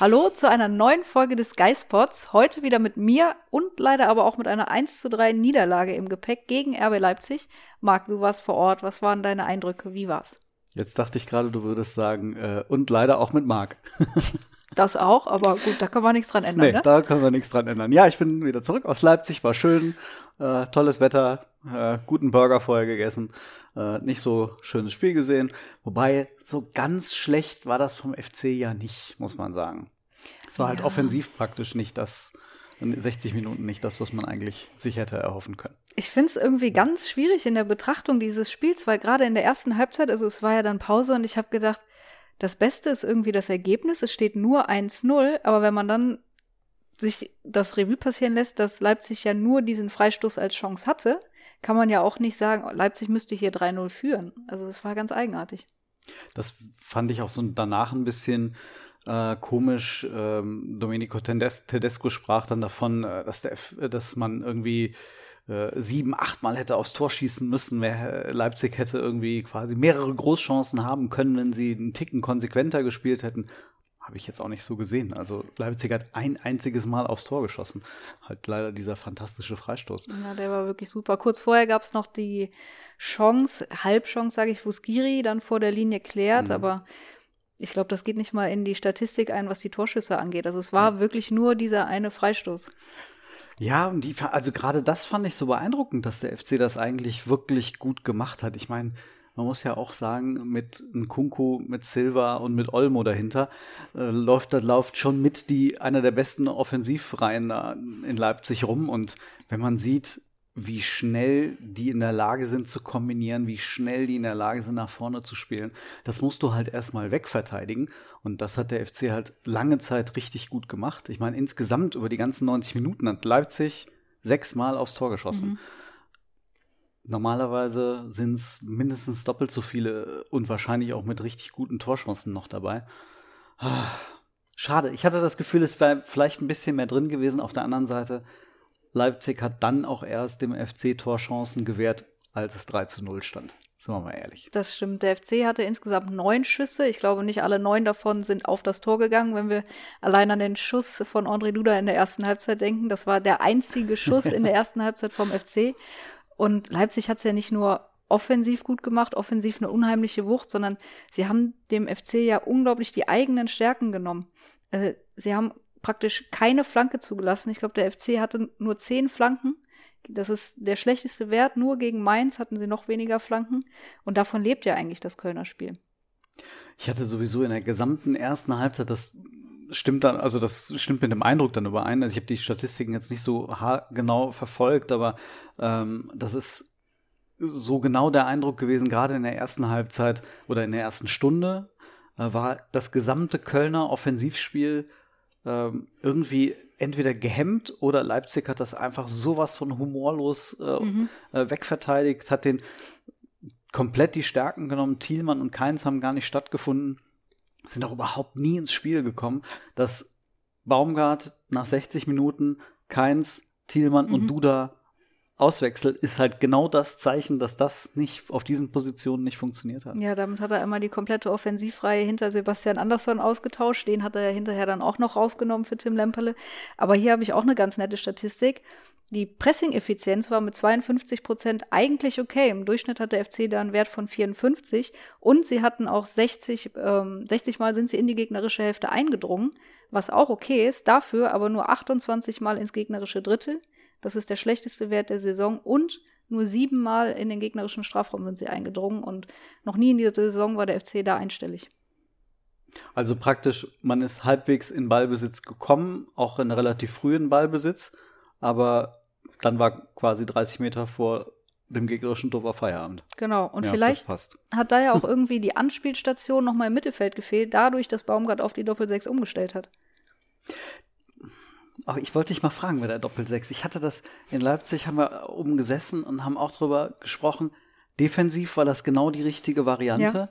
Hallo zu einer neuen Folge des Geispods. Heute wieder mit mir und leider aber auch mit einer 1 zu 3 Niederlage im Gepäck gegen RB Leipzig. Marc, du warst vor Ort. Was waren deine Eindrücke? Wie war's? Jetzt dachte ich gerade, du würdest sagen, äh, und leider auch mit Marc. Das auch, aber gut, da können wir nichts dran ändern. Nee, ne? da können wir nichts dran ändern. Ja, ich bin wieder zurück aus Leipzig, war schön, äh, tolles Wetter, äh, guten Burger vorher gegessen, äh, nicht so schönes Spiel gesehen. Wobei, so ganz schlecht war das vom FC ja nicht, muss man sagen. Es war halt Ja. offensiv praktisch nicht das, 60 Minuten nicht das, was man eigentlich sich hätte erhoffen können. Ich finde es irgendwie ganz schwierig in der Betrachtung dieses Spiels, weil gerade in der ersten Halbzeit, also es war ja dann Pause und ich habe gedacht, das Beste ist irgendwie das Ergebnis. Es steht nur 1-0, aber wenn man dann sich das Revue passieren lässt, dass Leipzig ja nur diesen Freistoß als Chance hatte, kann man ja auch nicht sagen, Leipzig müsste hier 3-0 führen. Also es war ganz eigenartig. Das fand ich auch so danach ein bisschen äh, komisch. Ähm, Domenico Tedesco sprach dann davon, äh, dass, der, dass man irgendwie äh, sieben, achtmal hätte aufs Tor schießen müssen. Wer, Leipzig hätte irgendwie quasi mehrere Großchancen haben können, wenn sie einen Ticken konsequenter gespielt hätten. Habe ich jetzt auch nicht so gesehen. Also Leipzig hat ein einziges Mal aufs Tor geschossen. Halt leider dieser fantastische Freistoß. Ja, der war wirklich super. Kurz vorher gab es noch die Chance, Halbchance, sage ich, wo Skiri dann vor der Linie klärt, aber ich glaube, das geht nicht mal in die Statistik ein, was die Torschüsse angeht. Also es war wirklich nur dieser eine Freistoß. Ja, die, also gerade das fand ich so beeindruckend, dass der FC das eigentlich wirklich gut gemacht hat. Ich meine, man muss ja auch sagen, mit Nkunku, mit Silva und mit Olmo dahinter äh, läuft das läuft schon mit die einer der besten Offensivreihen in Leipzig rum. Und wenn man sieht, wie schnell die in der Lage sind zu kombinieren, wie schnell die in der Lage sind, nach vorne zu spielen. Das musst du halt erstmal wegverteidigen. Und das hat der FC halt lange Zeit richtig gut gemacht. Ich meine, insgesamt über die ganzen 90 Minuten hat Leipzig sechsmal aufs Tor geschossen. Normalerweise sind es mindestens doppelt so viele und wahrscheinlich auch mit richtig guten Torchancen noch dabei. Ah, Schade. Ich hatte das Gefühl, es wäre vielleicht ein bisschen mehr drin gewesen. Auf der anderen Seite, Leipzig hat dann auch erst dem FC Torchancen gewährt, als es 3 zu 0 stand. Sind wir mal ehrlich. Das stimmt. Der FC hatte insgesamt neun Schüsse. Ich glaube, nicht alle neun davon sind auf das Tor gegangen. Wenn wir allein an den Schuss von André Duda in der ersten Halbzeit denken, das war der einzige Schuss in der ersten Halbzeit vom FC. Und Leipzig hat es ja nicht nur offensiv gut gemacht, offensiv eine unheimliche Wucht, sondern sie haben dem FC ja unglaublich die eigenen Stärken genommen. Äh, sie haben praktisch keine Flanke zugelassen. Ich glaube, der FC hatte nur zehn Flanken. Das ist der schlechteste Wert. Nur gegen Mainz hatten sie noch weniger Flanken. Und davon lebt ja eigentlich das Kölner Spiel. Ich hatte sowieso in der gesamten ersten Halbzeit, das stimmt dann, also das stimmt mit dem Eindruck dann überein. Also ich habe die Statistiken jetzt nicht so genau verfolgt, aber ähm, das ist so genau der Eindruck gewesen, gerade in der ersten Halbzeit oder in der ersten Stunde, äh, war das gesamte Kölner Offensivspiel ähm, irgendwie entweder gehemmt oder Leipzig hat das einfach sowas von humorlos äh, äh, wegverteidigt, hat den komplett die Stärken genommen. Thielmann und Keins haben gar nicht stattgefunden, sind auch überhaupt nie ins Spiel gekommen. Dass Baumgart nach 60 Minuten Keins, Thielmann und Duda auswechselt, ist halt genau das Zeichen, dass das nicht auf diesen Positionen nicht funktioniert hat. Ja, damit hat er einmal die komplette Offensivreihe hinter Sebastian Andersson ausgetauscht. Den hat er ja hinterher dann auch noch rausgenommen für Tim Lemperle. Aber hier habe ich auch eine ganz nette Statistik. Die Pressing-Effizienz war mit 52 Prozent eigentlich okay. Im Durchschnitt hat der FC da einen Wert von 54 und sie hatten auch 60, ähm, 60 Mal sind sie in die gegnerische Hälfte eingedrungen, was auch okay ist. Dafür aber nur 28 Mal ins gegnerische Drittel. Das ist der schlechteste Wert der Saison und nur sieben Mal in den gegnerischen Strafraum sind sie eingedrungen und noch nie in dieser Saison war der FC da einstellig. Also praktisch, man ist halbwegs in Ballbesitz gekommen, auch in relativ frühen Ballbesitz, aber dann war quasi 30 Meter vor dem gegnerischen Tor war Feierabend. Genau. Und Ja, vielleicht hat da ja auch irgendwie die Anspielstation nochmal im Mittelfeld gefehlt, dadurch, dass Baumgart auf die Doppel-6 umgestellt hat. Aber ich wollte dich mal fragen mit der Doppel-6. Ich hatte das in Leipzig, haben wir oben gesessen und haben auch drüber gesprochen. Defensiv war das genau die richtige Variante. Ja.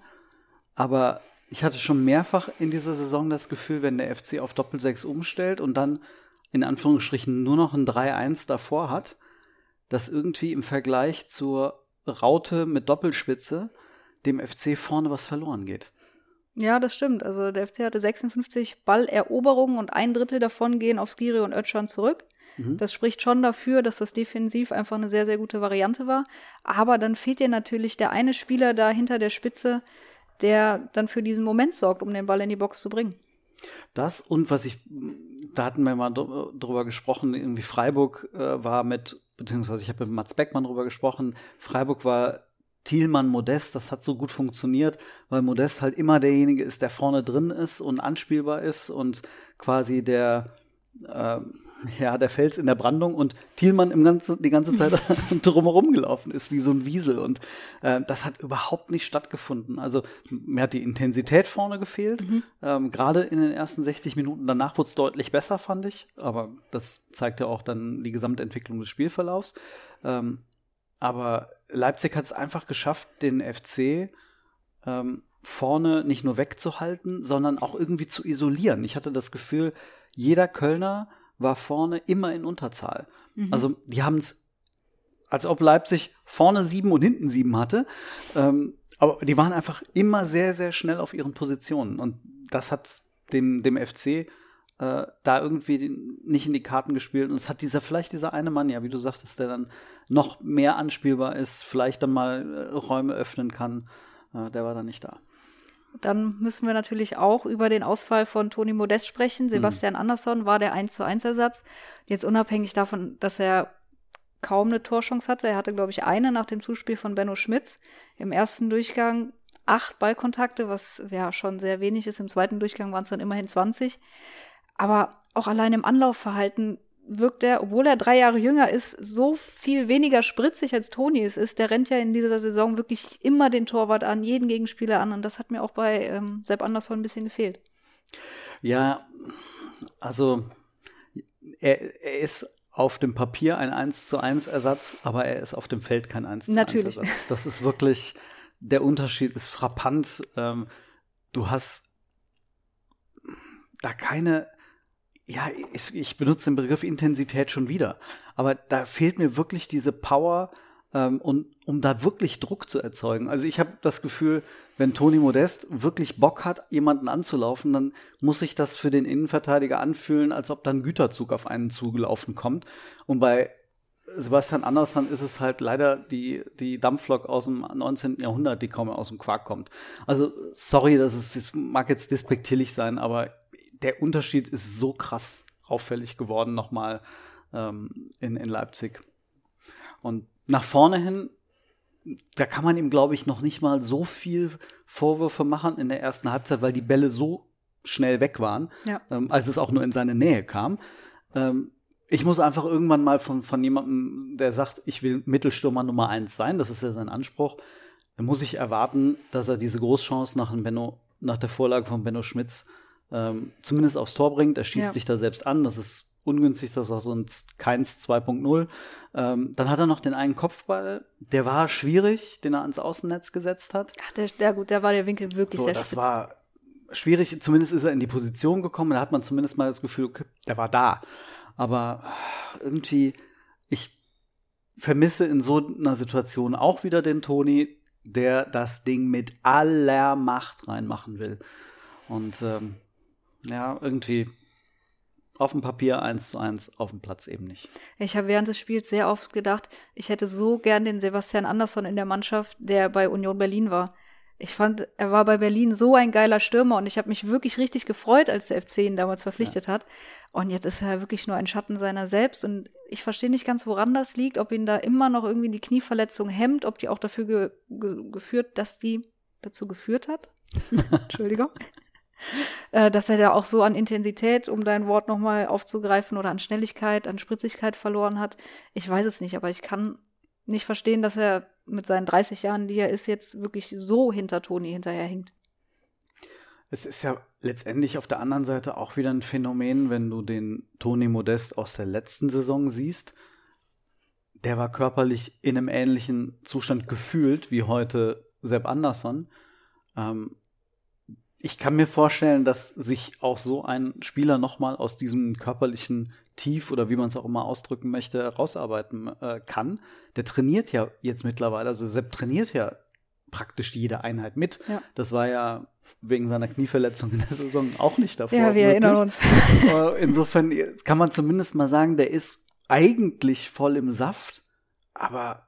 Aber ich hatte schon mehrfach in dieser Saison das Gefühl, wenn der FC auf Doppel-6 umstellt und dann in Anführungsstrichen nur noch ein 3-1 davor hat, dass irgendwie im Vergleich zur Raute mit Doppelspitze dem FC vorne was verloren geht. Ja, das stimmt. Also der FC hatte 56 Balleroberungen und ein Drittel davon gehen auf Skiri und Özcan zurück. Das spricht schon dafür, dass das defensiv einfach eine sehr, sehr gute Variante war. Aber dann fehlt dir natürlich der eine Spieler da hinter der Spitze, der dann für diesen Moment sorgt, um den Ball in die Box zu bringen. Das und was ich, da hatten wir mal dr- drüber gesprochen, irgendwie Freiburg äh, war mit, beziehungsweise ich habe mit Mats Beckmann drüber gesprochen, Freiburg war Thielmann Modest, das hat so gut funktioniert, weil Modest halt immer derjenige ist, der vorne drin ist und anspielbar ist und quasi der, äh, ja, der Fels in der Brandung und Thielmann im ganzen, die ganze Zeit drumherum gelaufen ist, wie so ein Wiesel. Und äh, das hat überhaupt nicht stattgefunden. Also mir hat die Intensität vorne gefehlt. Ähm, Gerade in den ersten 60 Minuten danach wurde es deutlich besser, fand ich. Aber das zeigt ja auch dann die Gesamtentwicklung des Spielverlaufs. Ähm, aber Leipzig hat es einfach geschafft, den FC ähm, vorne nicht nur wegzuhalten, sondern auch irgendwie zu isolieren. Ich hatte das Gefühl, jeder Kölner war vorne immer in Unterzahl. Also die haben es, als ob Leipzig vorne sieben und hinten sieben hatte. Ähm, aber die waren einfach immer sehr, sehr schnell auf ihren Positionen. Und das hat dem, dem FC äh, da irgendwie nicht in die Karten gespielt. Und es hat dieser, vielleicht dieser eine Mann, ja, wie du sagtest, der dann noch mehr anspielbar ist, vielleicht dann mal äh, Räume öffnen kann, äh, der war dann nicht da. Dann müssen wir natürlich auch über den Ausfall von Toni Modest sprechen. Sebastian Andersson war der 1 zu 1 Ersatz. Jetzt unabhängig davon, dass er kaum eine Torchance hatte. Er hatte, glaube ich, eine nach dem Zuspiel von Benno Schmitz. Im ersten Durchgang acht Ballkontakte, was ja schon sehr wenig ist. Im zweiten Durchgang waren es dann immerhin 20. Aber auch allein im Anlaufverhalten wirkt er, obwohl er drei Jahre jünger ist, so viel weniger spritzig als Toni es ist. Der rennt ja in dieser Saison wirklich immer den Torwart an, jeden Gegenspieler an. Und das hat mir auch bei ähm, Sepp Andersson ein bisschen gefehlt. Ja, also er, er ist auf dem Papier ein 1 zu 1 Ersatz, aber er ist auf dem Feld kein 1 zu 1 Natürlich. Ersatz. Das ist wirklich, der Unterschied ist frappant. Ähm, du hast da keine, ja, ich, ich benutze den Begriff Intensität schon wieder, aber da fehlt mir wirklich diese Power, ähm, und um da wirklich Druck zu erzeugen. Also ich habe das Gefühl, wenn Toni Modest wirklich Bock hat, jemanden anzulaufen, dann muss sich das für den Innenverteidiger anfühlen, als ob da ein Güterzug auf einen zugelaufen kommt. Und bei Sebastian Andersson ist es halt leider die, die Dampflok aus dem 19. Jahrhundert, die kaum aus dem Quark kommt. Also, sorry, das ist, mag jetzt despektierlich sein, aber der Unterschied ist so krass auffällig geworden nochmal ähm, in, in Leipzig. Und nach vorne hin, da kann man ihm, glaube ich, noch nicht mal so viel Vorwürfe machen in der ersten Halbzeit, weil die Bälle so schnell weg waren, Ja. ähm, als es auch nur in seine Nähe kam. Ähm, ich muss einfach irgendwann mal von, von jemandem, der sagt, ich will Mittelstürmer Nummer eins sein, das ist ja sein Anspruch, dann muss ich erwarten, dass er diese Großchance nach, Benno, nach der Vorlage von Benno Schmitz ähm, zumindest aufs Tor bringt. Er schießt Ja. sich da selbst an, das ist ungünstig, das war so ein Keins 2.0. Ähm, dann hat er noch den einen Kopfball, der war schwierig, den er ans Außennetz gesetzt hat. Ach, der, der, gut, da war der Winkel wirklich So, sehr das spitz. war schwierig. Zumindest ist er in die Position gekommen. Da hat man zumindest mal das Gefühl, okay, der war da. Aber irgendwie, ich vermisse in so einer Situation auch wieder den Toni, der das Ding mit aller Macht reinmachen will. Und ähm, ja, irgendwie auf dem Papier eins zu eins, auf dem Platz eben nicht. Ich habe während des Spiels sehr oft gedacht, ich hätte so gern den Sebastian Andersson in der Mannschaft, der bei Union Berlin war. Ich fand, er war bei Berlin so ein geiler Stürmer und ich habe mich wirklich richtig gefreut, als der FC ihn damals verpflichtet hat. Und jetzt ist er wirklich nur ein Schatten seiner selbst und ich verstehe nicht ganz, woran das liegt, ob ihn da immer noch irgendwie die Knieverletzung hemmt, ob die auch dafür ge ge geführt, dass die dazu geführt hat. Entschuldigung. Äh, dass er da auch so an Intensität, um dein Wort nochmal aufzugreifen, oder an Schnelligkeit, an Spritzigkeit verloren hat. Ich weiß es nicht, aber ich kann nicht verstehen, dass er mit seinen 30 Jahren, die er ist, jetzt wirklich so hinter Toni hinterherhinkt. Es ist ja letztendlich auf der anderen Seite auch wieder ein Phänomen, wenn du den Toni Modest aus der letzten Saison siehst. Der war körperlich in einem ähnlichen Zustand gefühlt wie heute Sepp Andersson. Ähm, ich kann mir vorstellen, dass sich auch so ein Spieler nochmal aus diesem körperlichen Tief oder wie man es auch immer ausdrücken möchte, rausarbeiten äh, kann. Der trainiert ja jetzt mittlerweile, also Sepp trainiert ja praktisch jede Einheit mit. Ja. Das war ja wegen seiner Knieverletzung in der Saison auch nicht davor. Ja, wir möglich. erinnern uns. Insofern kann man zumindest mal sagen, der ist eigentlich voll im Saft, aber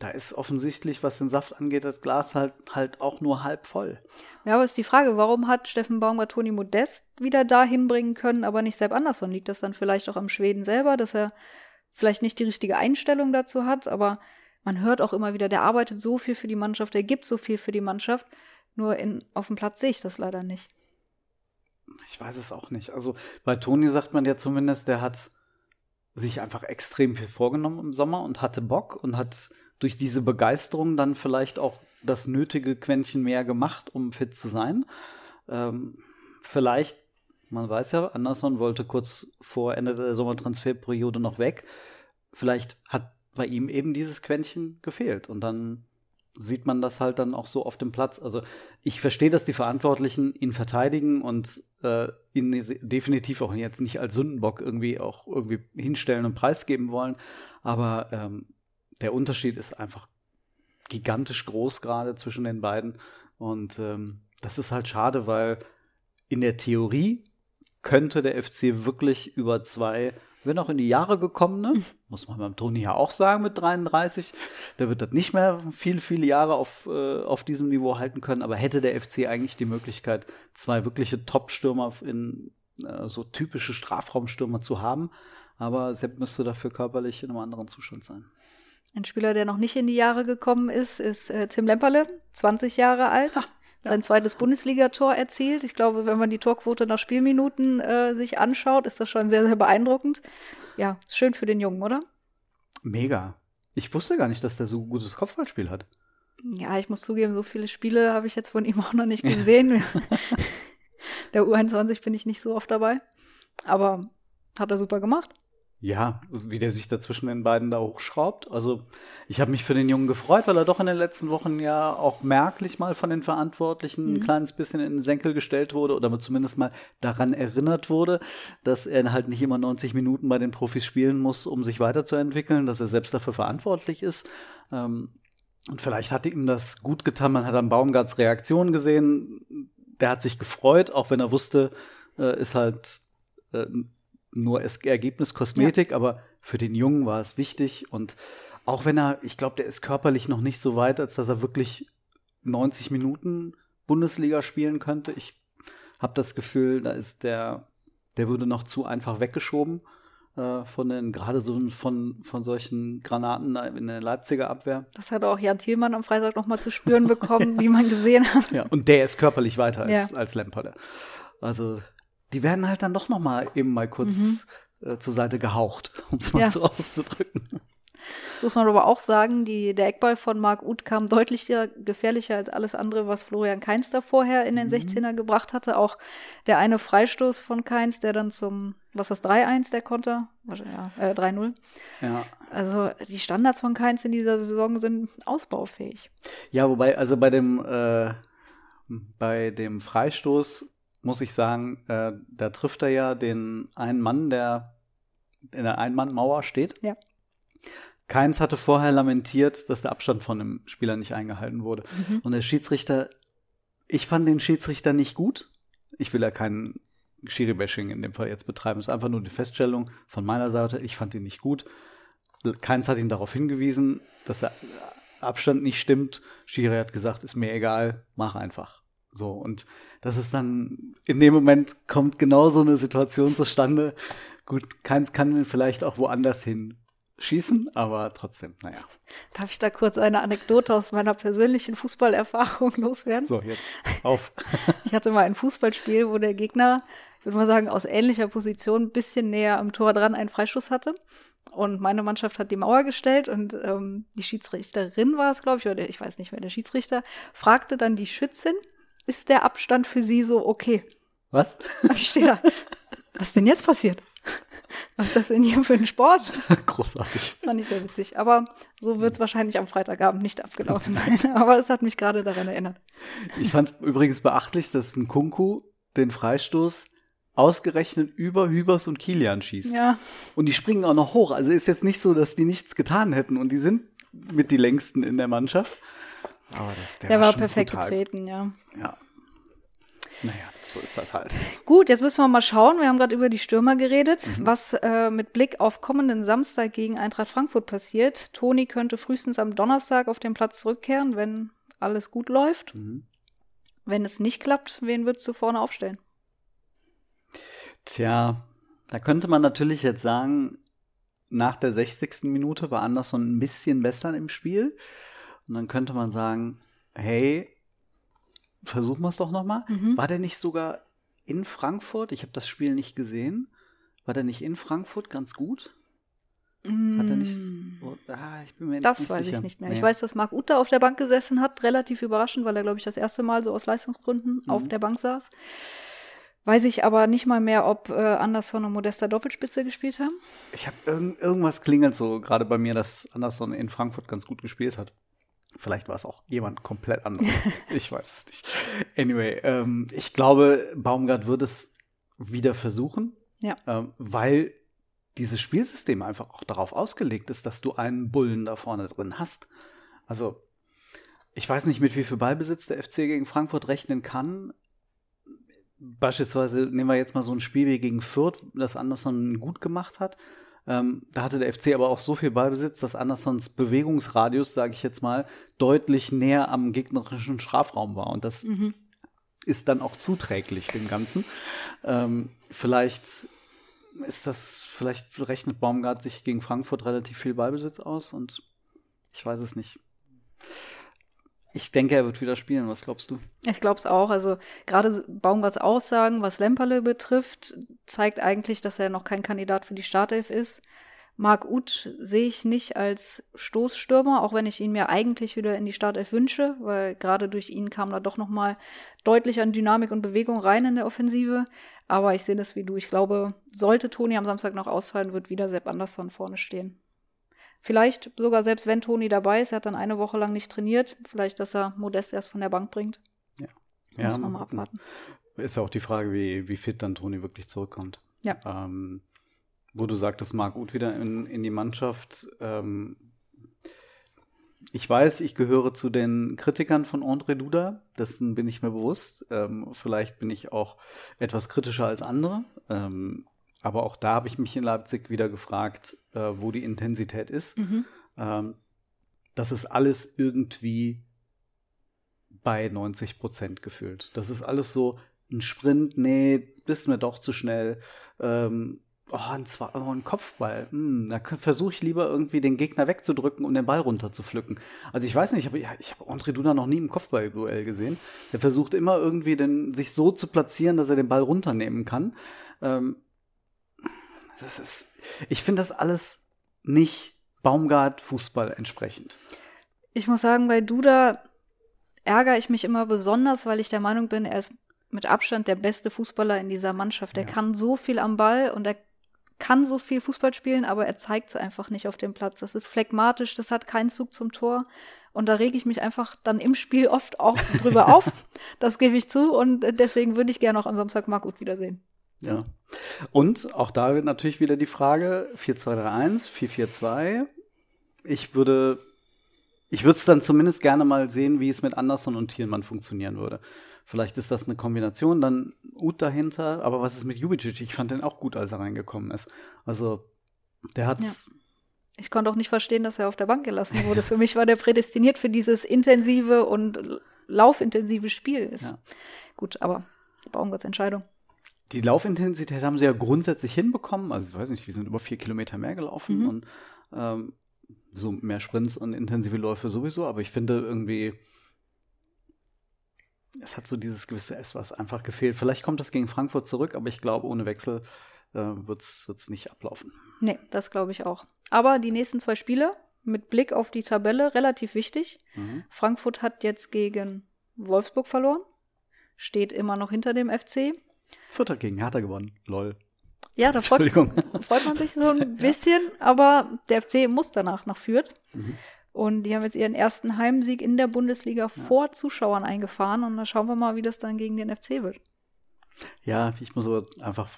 da ist offensichtlich, was den Saft angeht, das Glas halt, halt auch nur halb voll. Ja, aber ist die Frage, warum hat Steffen Baumgart Toni Modest wieder dahin bringen können, aber nicht Sepp Andersson? Liegt das dann vielleicht auch am Schweden selber, dass er vielleicht nicht die richtige Einstellung dazu hat? Aber man hört auch immer wieder, der arbeitet so viel für die Mannschaft, er gibt so viel für die Mannschaft. Nur in, auf dem Platz sehe ich das leider nicht. Ich weiß es auch nicht. Also bei Toni sagt man ja zumindest, der hat sich einfach extrem viel vorgenommen im Sommer und hatte Bock und hat durch diese Begeisterung dann vielleicht auch das nötige Quäntchen mehr gemacht, um fit zu sein. Ähm, vielleicht, man weiß ja, Anderson wollte kurz vor Ende der Sommertransferperiode noch weg. Vielleicht hat bei ihm eben dieses Quäntchen gefehlt und dann sieht man das halt dann auch so auf dem Platz. Also ich verstehe, dass die Verantwortlichen ihn verteidigen und äh, ihn definitiv auch jetzt nicht als Sündenbock irgendwie auch irgendwie hinstellen und preisgeben wollen. Aber ähm, der Unterschied ist einfach gigantisch groß gerade zwischen den beiden. Und ähm, das ist halt schade, weil in der Theorie könnte der FC wirklich über zwei, wenn auch in die Jahre gekommene, ne? muss man beim Toni ja auch sagen mit 33, der wird das nicht mehr viele, viele Jahre auf, äh, auf diesem Niveau halten können, aber hätte der FC eigentlich die Möglichkeit, zwei wirkliche Top-Stürmer in äh, so typische Strafraumstürmer zu haben, aber Sepp müsste dafür körperlich in einem anderen Zustand sein. Ein Spieler, der noch nicht in die Jahre gekommen ist, ist äh, Tim Lemperle, 20 Jahre alt. Ha, ja. Sein zweites Bundesligator erzielt. Ich glaube, wenn man die Torquote nach Spielminuten äh, sich anschaut, ist das schon sehr, sehr beeindruckend. Ja, schön für den Jungen, oder? Mega. Ich wusste gar nicht, dass der so gutes Kopfballspiel hat. Ja, ich muss zugeben, so viele Spiele habe ich jetzt von ihm auch noch nicht gesehen. der U21 bin ich nicht so oft dabei. Aber hat er super gemacht. Ja, wie der sich da zwischen den beiden da hochschraubt. Also ich habe mich für den Jungen gefreut, weil er doch in den letzten Wochen ja auch merklich mal von den Verantwortlichen mhm. ein kleines bisschen in den Senkel gestellt wurde oder zumindest mal daran erinnert wurde, dass er halt nicht immer 90 Minuten bei den Profis spielen muss, um sich weiterzuentwickeln, dass er selbst dafür verantwortlich ist. Ähm, und vielleicht hatte ihm das gut getan. Man hat an Baumgarts Reaktion gesehen. Der hat sich gefreut, auch wenn er wusste, äh, ist halt äh, nur Ergebniskosmetik, ja. aber für den Jungen war es wichtig und auch wenn er, ich glaube, der ist körperlich noch nicht so weit, als dass er wirklich 90 Minuten Bundesliga spielen könnte. Ich habe das Gefühl, da ist der, der würde noch zu einfach weggeschoben äh, von den, gerade so von, von solchen Granaten in der Leipziger Abwehr. Das hat auch Jan Thielmann am Freitag noch mal zu spüren bekommen, wie man gesehen hat. Ja, und der ist körperlich weiter als, ja. als Lemperle. Also die werden halt dann doch noch mal eben mal kurz mhm. äh, zur Seite gehaucht, um es mal ja. so auszudrücken. So muss man aber auch sagen, die, der Eckball von Marc Uth kam deutlich gefährlicher als alles andere, was Florian Kainz da vorher in den mhm. 16er gebracht hatte. Auch der eine Freistoß von Kainz, der dann zum, was ist das, 3-1 der Konter? Ja, äh, 3-0. Ja. Also die Standards von Kainz in dieser Saison sind ausbaufähig. Ja, wobei, also bei dem, äh, bei dem Freistoß muss ich sagen, äh, da trifft er ja den einen Mann, der in der Ein-Mann-Mauer steht. Ja. Keins hatte vorher lamentiert, dass der Abstand von dem Spieler nicht eingehalten wurde. Mhm. Und der Schiedsrichter, ich fand den Schiedsrichter nicht gut. Ich will ja keinen Schiri-Bashing in dem Fall jetzt betreiben. Es ist einfach nur die Feststellung von meiner Seite. Ich fand ihn nicht gut. Keins hat ihn darauf hingewiesen, dass der Abstand nicht stimmt. Schiri hat gesagt, ist mir egal, mach einfach. So, und das ist dann, in dem Moment kommt genau so eine Situation zustande. Gut, keins kann vielleicht auch woanders hin schießen, aber trotzdem, naja. Darf ich da kurz eine Anekdote aus meiner persönlichen Fußballerfahrung loswerden? So, jetzt auf. ich hatte mal ein Fußballspiel, wo der Gegner, ich würde mal sagen, aus ähnlicher Position ein bisschen näher am Tor dran einen Freischuss hatte. Und meine Mannschaft hat die Mauer gestellt und ähm, die Schiedsrichterin war es, glaube ich, oder ich weiß nicht mehr, der Schiedsrichter, fragte dann die Schützin, ist der Abstand für sie so okay? Was? Ich stehe da. Was ist denn jetzt passiert? Was ist das denn hier für ein Sport? Großartig. Fand ich sehr witzig. Aber so wird es wahrscheinlich am Freitagabend nicht abgelaufen sein. Aber es hat mich gerade daran erinnert. Ich fand übrigens beachtlich, dass ein Kunku den Freistoß ausgerechnet über Hübers und Kilian schießt. Ja. Und die springen auch noch hoch. Also ist jetzt nicht so, dass die nichts getan hätten. Und die sind mit die längsten in der Mannschaft. Aber das, der, Der war schon perfekt brutal. getreten, ja. Ja. Naja, so ist das halt. Gut, jetzt müssen wir mal schauen. Wir haben gerade über die Stürmer geredet, Mhm. was äh, mit Blick auf kommenden Samstag gegen Eintracht Frankfurt passiert. Toni könnte frühestens am Donnerstag auf den Platz zurückkehren, wenn alles gut läuft. Mhm. Wenn es nicht klappt, wen würdest du vorne aufstellen? Tja, da könnte man natürlich jetzt sagen, nach der 60. Minute war Anderson ein bisschen besser im Spiel. Und dann könnte man sagen, hey, versuchen wir es doch nochmal. Mhm. War der nicht sogar in Frankfurt? Ich habe das Spiel nicht gesehen. War der nicht in Frankfurt ganz gut? Hat er nicht. Oh, ah, ich bin mir jetzt. Das nicht weiß sicher. ich nicht mehr. Nee. Ich weiß, dass Marc Utter auf der Bank gesessen hat, relativ überraschend, weil er, glaube ich, das erste Mal so aus Leistungsgründen Mhm. auf der Bank saß. Weiß ich aber nicht mal mehr, ob äh, Anderson und Modesta Doppelspitze gespielt haben. Ich habe irgend, irgendwas klingelt so gerade bei mir, dass Anderson in Frankfurt ganz gut gespielt hat. Vielleicht war es auch jemand komplett anderes. ich weiß es nicht. Anyway, ähm, ich glaube, Baumgart wird es wieder versuchen, Ja. ähm, weil dieses Spielsystem einfach auch darauf ausgelegt ist, dass du einen Bullen da vorne drin hast. Also, ich weiß nicht, mit wie viel Ballbesitz der FC gegen Frankfurt rechnen kann. Beispielsweise nehmen wir jetzt mal so ein Spiel wie gegen Fürth, das Anderson gut gemacht hat. Ähm, da hatte der FC aber auch so viel Ballbesitz, dass Andersons Bewegungsradius, sage ich jetzt mal, deutlich näher am gegnerischen Strafraum war. Und das ist dann auch zuträglich dem Ganzen. Ähm, vielleicht ist das, vielleicht rechnet Baumgart sich gegen Frankfurt relativ viel Ballbesitz aus und ich weiß es nicht. Ich denke, er wird wieder spielen. Was glaubst du? Ich glaube es auch. Also gerade Baumgarts Aussagen, was Lemperle betrifft, zeigt eigentlich, dass er noch kein Kandidat für die Startelf ist. Marc Uth sehe ich nicht als Stoßstürmer, auch wenn ich ihn mir eigentlich wieder in die Startelf wünsche, weil gerade durch ihn kam da doch noch mal deutlich an Dynamik und Bewegung rein in der Offensive. Aber ich sehe das wie du. Ich glaube, sollte Toni am Samstag noch ausfallen, wird wieder Sepp Andersson vorne stehen. Vielleicht sogar selbst wenn Toni dabei ist, er hat dann eine Woche lang nicht trainiert, vielleicht, dass er Modest erst von der Bank bringt. Muss man mal abwarten. Ist ja auch die Frage, wie, wie fit dann Toni wirklich zurückkommt. Ja. Ähm, wo du sagtest, Marc Uth wieder in, in die Mannschaft. Ähm, ich weiß, ich gehöre zu den Kritikern von André Duda. Dessen bin ich mir bewusst. Ähm, vielleicht bin ich auch etwas kritischer als andere. Ähm, aber auch da habe ich mich in Leipzig wieder gefragt, äh, wo die Intensität ist. Mhm. Ähm, das ist alles irgendwie bei 90 Prozent gefühlt. Das ist alles so ein Sprint, nee, bist mir doch zu schnell. Ähm, oh, ein, Zwa- oh, ein Kopfball. Hm, da versuche ich lieber irgendwie den Gegner wegzudrücken und den Ball runter zu pflücken. Also ich weiß nicht, aber ja, ich habe André Duda noch nie im Kopfballduell gesehen. Der versucht immer irgendwie den, sich so zu platzieren, dass er den Ball runternehmen kann. Ähm, das ist, ich finde das alles nicht Baumgart-Fußball entsprechend. Ich muss sagen, bei Duda ärgere ich mich immer besonders, weil ich der Meinung bin, er ist mit Abstand der beste Fußballer in dieser Mannschaft. Er Ja. kann so viel am Ball und er kann so viel Fußball spielen, aber er zeigt es einfach nicht auf dem Platz. Das ist phlegmatisch, das hat keinen Zug zum Tor. Und da rege ich mich einfach dann im Spiel oft auch drüber auf. Das gebe ich zu. Und deswegen würde ich gerne auch am Samstag Marc wiedersehen. Ja. Und auch da wird natürlich wieder die Frage 4-2-3-1, 4-4-2. Ich würde, ich würde es dann zumindest gerne mal sehen, wie es mit Anderson und Thielmann funktionieren würde. Vielleicht ist das eine Kombination, dann Uth dahinter, aber was ist mit Jubicic? Ich fand den auch gut, als er reingekommen ist. Also, der hat, Ja. Ich konnte auch nicht verstehen, dass er auf der Bank gelassen wurde. Für mich war der prädestiniert für dieses intensive und laufintensive Spiel. Ist Ja. Gut, aber Baumgarts Entscheidung. Die Laufintensität haben sie ja grundsätzlich hinbekommen. Also, ich weiß nicht, die sind über vier Kilometer mehr gelaufen Mhm. und ähm, so mehr Sprints und intensive Läufe sowieso, aber ich finde irgendwie, es hat so dieses gewisse S, was einfach gefehlt. Vielleicht kommt das gegen Frankfurt zurück, aber ich glaube, ohne Wechsel äh, wird es nicht ablaufen. Nee, das glaube ich auch. Aber die nächsten zwei Spiele mit Blick auf die Tabelle relativ wichtig. Mhm. Frankfurt hat jetzt gegen Wolfsburg verloren, steht immer noch hinter dem FC. Vierter gegen Hertha gewonnen, lol. Ja, da freut, freut man sich so ein bisschen, aber der FC muss danach nach Fürth. Mhm. Und die haben jetzt ihren ersten Heimsieg in der Bundesliga ja. vor Zuschauern eingefahren. Und da schauen wir mal, wie das dann gegen den FC wird. Ja, ich muss aber einfach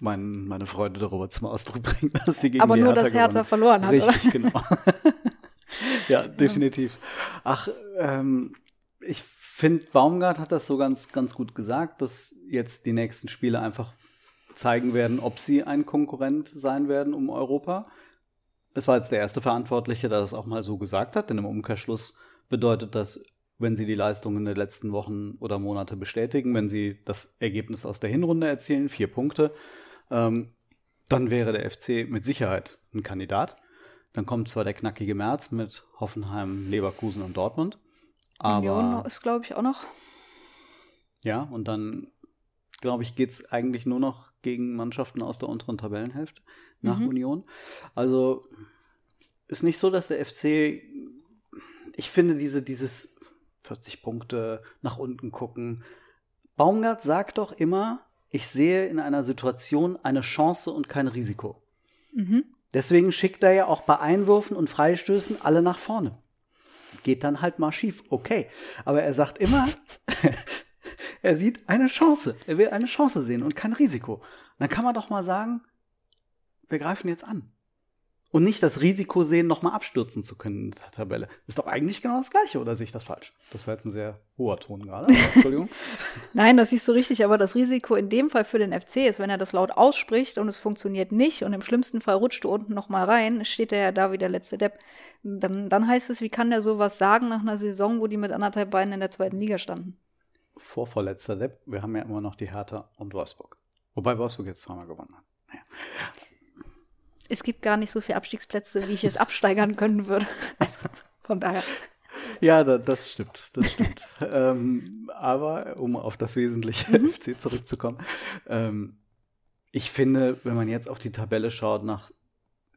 mein, meine Freude darüber zum Ausdruck bringen, dass sie gegen Aber nur, Hertha dass Hertha verloren hat, Richtig, oder? genau. ja, definitiv. Ach, ähm, ich finde, Baumgart hat das so ganz, ganz gut gesagt, dass jetzt die nächsten Spiele einfach zeigen werden, ob sie ein Konkurrent sein werden um Europa. Es war jetzt der erste Verantwortliche, der das auch mal so gesagt hat, denn im Umkehrschluss bedeutet das, wenn sie die Leistungen der letzten Wochen oder Monate bestätigen, wenn sie das Ergebnis aus der Hinrunde erzielen, vier Punkte, ähm, dann wäre der FC mit Sicherheit ein Kandidat. Dann kommt zwar der knackige März mit Hoffenheim, Leverkusen und Dortmund. Aber Union ist, glaube ich, auch noch. Ja, und dann, glaube ich, geht es eigentlich nur noch gegen Mannschaften aus der unteren Tabellenhälfte nach mhm. Union. Also ist nicht so, dass der FC, ich finde, diese, dieses 40 Punkte nach unten gucken. Baumgart sagt doch immer, ich sehe in einer Situation eine Chance und kein Risiko. Mhm. Deswegen schickt er ja auch bei Einwürfen und Freistößen alle nach vorne. Geht dann halt mal schief, okay. Aber er sagt immer, er sieht eine Chance. Er will eine Chance sehen und kein Risiko. Dann kann man doch mal sagen, wir greifen jetzt an. Und nicht das Risiko sehen, nochmal abstürzen zu können in der Tabelle. Ist doch eigentlich genau das Gleiche, oder sehe ich das falsch? Das war jetzt ein sehr hoher Ton gerade. Entschuldigung. Nein, das siehst du richtig, aber das Risiko in dem Fall für den FC ist, wenn er das laut ausspricht und es funktioniert nicht und im schlimmsten Fall rutscht du unten nochmal rein, steht er ja da wie der letzte Depp. Dann, dann heißt es, wie kann der sowas sagen nach einer Saison, wo die mit anderthalb Beinen in der zweiten Liga standen? Vorvorletzter Depp. Wir haben ja immer noch die Hertha und Wolfsburg. Wobei Wolfsburg jetzt zweimal gewonnen hat. Naja es gibt gar nicht so viele Abstiegsplätze, wie ich es absteigern können würde. Also, von daher. Ja, da, das stimmt, das stimmt. ähm, aber um auf das wesentliche mhm. FC zurückzukommen, ähm, ich finde, wenn man jetzt auf die Tabelle schaut, nach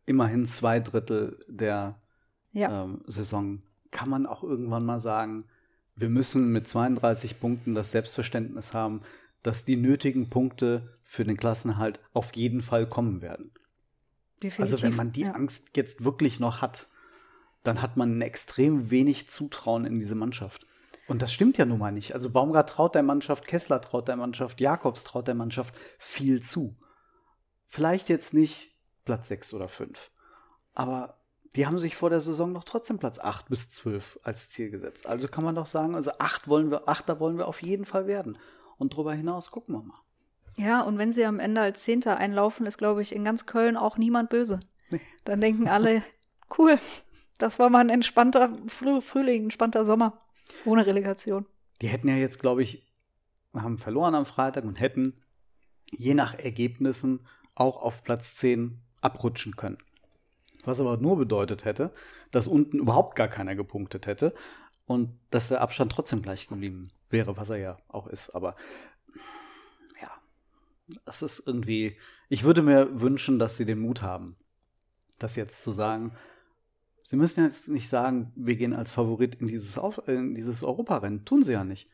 immerhin zwei Drittel der ja. ähm, Saison, kann man auch irgendwann mal sagen, wir müssen mit 32 Punkten das Selbstverständnis haben, dass die nötigen Punkte für den Klassenhalt auf jeden Fall kommen werden. Definitiv. Also wenn man die ja. Angst jetzt wirklich noch hat, dann hat man extrem wenig Zutrauen in diese Mannschaft. Und das stimmt ja nun mal nicht. Also Baumgart traut der Mannschaft, Kessler traut der Mannschaft, Jakobs traut der Mannschaft viel zu. Vielleicht jetzt nicht Platz 6 oder 5. Aber die haben sich vor der Saison noch trotzdem Platz 8 bis 12 als Ziel gesetzt. Also kann man doch sagen, also 8 wollen wir, 8 wollen wir auf jeden Fall werden. Und darüber hinaus gucken wir mal. Ja, und wenn sie am Ende als Zehnter einlaufen, ist, glaube ich, in ganz Köln auch niemand böse. Nee. Dann denken alle, cool, das war mal ein entspannter Frühling, entspannter Sommer. Ohne Relegation. Die hätten ja jetzt, glaube ich, haben verloren am Freitag und hätten je nach Ergebnissen auch auf Platz 10 abrutschen können. Was aber nur bedeutet hätte, dass unten überhaupt gar keiner gepunktet hätte und dass der Abstand trotzdem gleich geblieben wäre, was er ja auch ist. Aber das ist irgendwie, ich würde mir wünschen, dass sie den Mut haben, das jetzt zu sagen. Sie müssen jetzt nicht sagen, wir gehen als Favorit in dieses, Auf in dieses Europarennen. Tun sie ja nicht.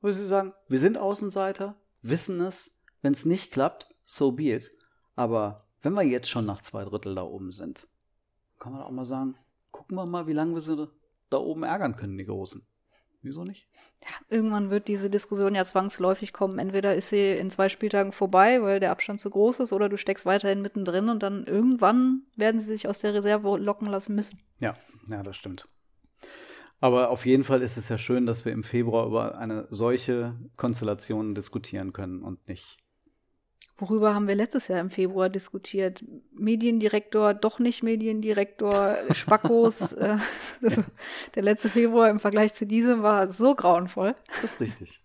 Aber sie sagen, wir sind Außenseiter, wissen es, wenn es nicht klappt, so be it. Aber wenn wir jetzt schon nach zwei Drittel da oben sind, kann man auch mal sagen, gucken wir mal, wie lange wir sie da oben ärgern können, die Großen. Wieso nicht? Ja, irgendwann wird diese Diskussion ja zwangsläufig kommen. Entweder ist sie in zwei Spieltagen vorbei, weil der Abstand zu groß ist, oder du steckst weiterhin mittendrin und dann irgendwann werden sie sich aus der Reserve locken lassen müssen. Ja, ja, das stimmt. Aber auf jeden Fall ist es ja schön, dass wir im Februar über eine solche Konstellation diskutieren können und nicht Worüber haben wir letztes Jahr im Februar diskutiert? Mediendirektor, doch nicht Mediendirektor, Spackos. äh, das, der letzte Februar im Vergleich zu diesem war so grauenvoll. Das ist richtig.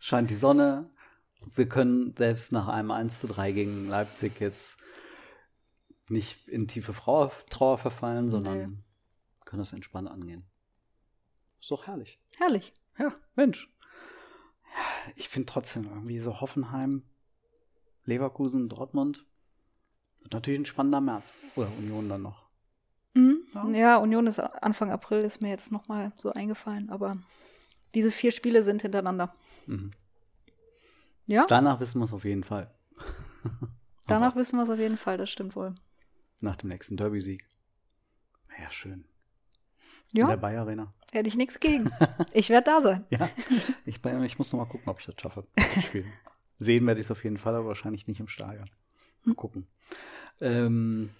Scheint die Sonne. Wir können selbst nach einem 1 zu 3 gegen Leipzig jetzt nicht in tiefe Trauer verfallen, sondern nee. können das entspannt angehen. Ist doch herrlich. Herrlich. Ja, Mensch. Ich finde trotzdem irgendwie so Hoffenheim Leverkusen, Dortmund. Wird natürlich ein spannender März. Oder Union dann noch. Mhm. Ja. ja, Union ist Anfang April, ist mir jetzt nochmal so eingefallen, aber diese vier Spiele sind hintereinander. Mhm. Ja. Danach wissen wir es auf jeden Fall. Danach wissen wir es auf jeden Fall, das stimmt wohl. Nach dem nächsten Derby-Sieg. Ja, schön. Ja. In der Bayer Arena. Hätte ich nichts gegen. Ich werde da sein. ja, ich, ich muss noch mal gucken, ob ich das schaffe. Das Spiel. Sehen werde ich es auf jeden Fall, aber wahrscheinlich nicht im Stadion. Mal hm. gucken. Ähm,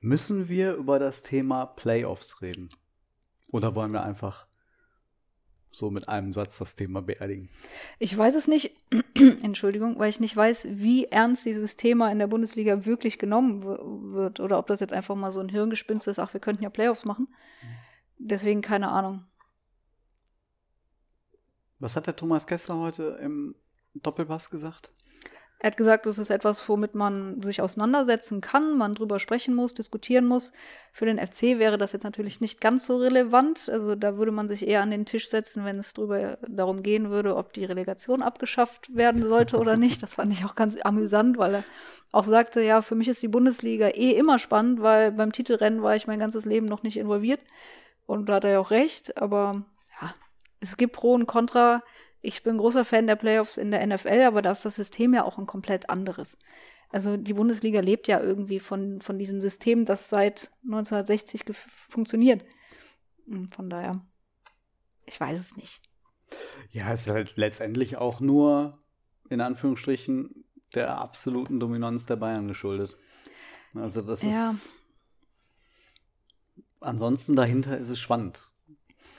müssen wir über das Thema Playoffs reden? Oder wollen wir einfach so mit einem Satz das Thema beerdigen? Ich weiß es nicht, Entschuldigung, weil ich nicht weiß, wie ernst dieses Thema in der Bundesliga wirklich genommen wird oder ob das jetzt einfach mal so ein Hirngespinst ist, ach, wir könnten ja Playoffs machen. Deswegen keine Ahnung. Was hat der Thomas Kessler heute im Doppelpass gesagt? Er hat gesagt, das ist etwas, womit man sich auseinandersetzen kann, man drüber sprechen muss, diskutieren muss. Für den FC wäre das jetzt natürlich nicht ganz so relevant. Also da würde man sich eher an den Tisch setzen, wenn es drüber darum gehen würde, ob die Relegation abgeschafft werden sollte oder nicht. Das fand ich auch ganz amüsant, weil er auch sagte, ja, für mich ist die Bundesliga eh immer spannend, weil beim Titelrennen war ich mein ganzes Leben noch nicht involviert. Und da hat er ja auch recht, aber ja, es gibt Pro und Contra. Ich bin großer Fan der Playoffs in der NFL, aber da ist das System ja auch ein komplett anderes. Also die Bundesliga lebt ja irgendwie von, von diesem System, das seit 1960 funktioniert. Und von daher, ich weiß es nicht. Ja, es ist halt letztendlich auch nur, in Anführungsstrichen, der absoluten Dominanz der Bayern geschuldet. Also das ja. ist. Ansonsten dahinter ist es spannend,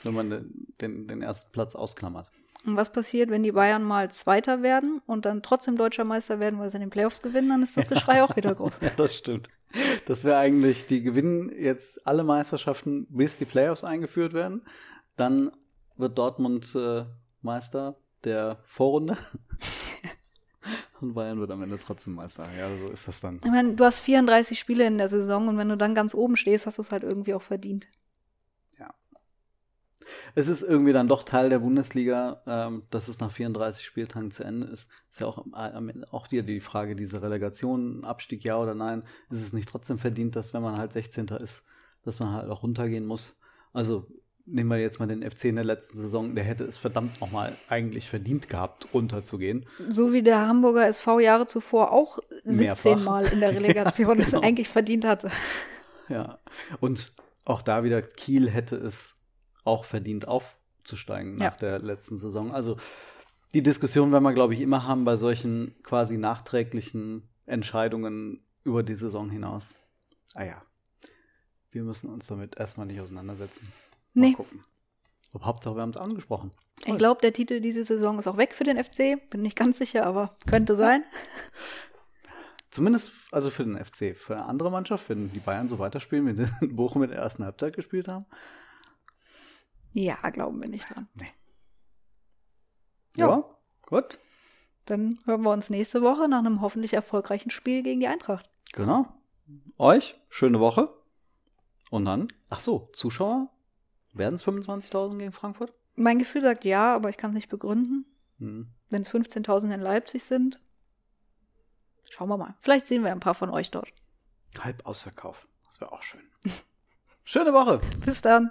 wenn man den, den ersten Platz ausklammert. Und was passiert, wenn die Bayern mal Zweiter werden und dann trotzdem deutscher Meister werden, weil sie in den Playoffs gewinnen, dann ist das Geschrei auch wieder groß. ja, das stimmt. Das wäre eigentlich, die gewinnen jetzt alle Meisterschaften, bis die Playoffs eingeführt werden. Dann wird Dortmund äh, Meister der Vorrunde. und Bayern wird am Ende trotzdem Meister. Ja, so ist das dann. Ich meine, du hast 34 Spiele in der Saison und wenn du dann ganz oben stehst, hast du es halt irgendwie auch verdient es ist irgendwie dann doch Teil der Bundesliga, ähm, dass es nach 34 Spieltagen zu Ende ist. Ist ja auch Ende auch wieder die Frage, diese Relegation, Abstieg ja oder nein. Ist es nicht trotzdem verdient, dass wenn man halt 16. ist, dass man halt auch runtergehen muss? Also nehmen wir jetzt mal den FC in der letzten Saison, der hätte es verdammt nochmal eigentlich verdient gehabt, runterzugehen. So wie der Hamburger SV Jahre zuvor auch 17 Mehrfach. Mal in der Relegation ja, genau. es eigentlich verdient hatte. Ja, und auch da wieder, Kiel hätte es auch verdient aufzusteigen nach ja. der letzten Saison. Also die Diskussion werden wir, glaube ich, immer haben bei solchen quasi nachträglichen Entscheidungen über die Saison hinaus. Ah ja, wir müssen uns damit erstmal nicht auseinandersetzen. Mal nee. gucken. Aber Hauptsache, wir haben es angesprochen. Toll. Ich glaube, der Titel diese Saison ist auch weg für den FC. Bin nicht ganz sicher, aber könnte sein. Zumindest also für den FC. Für eine andere Mannschaft, wenn die Bayern so weiterspielen, wie sie in Bochum in der ersten Halbzeit gespielt haben, ja, glauben wir nicht dran. Nee. Ja, ja, gut. Dann hören wir uns nächste Woche nach einem hoffentlich erfolgreichen Spiel gegen die Eintracht. Genau. Euch schöne Woche. Und dann, ach so, Zuschauer? Werden es 25.000 gegen Frankfurt? Mein Gefühl sagt ja, aber ich kann es nicht begründen. Hm. Wenn es 15.000 in Leipzig sind, schauen wir mal. Vielleicht sehen wir ein paar von euch dort. Halb ausverkauft. Das wäre auch schön. Schöne Woche. Bis dann.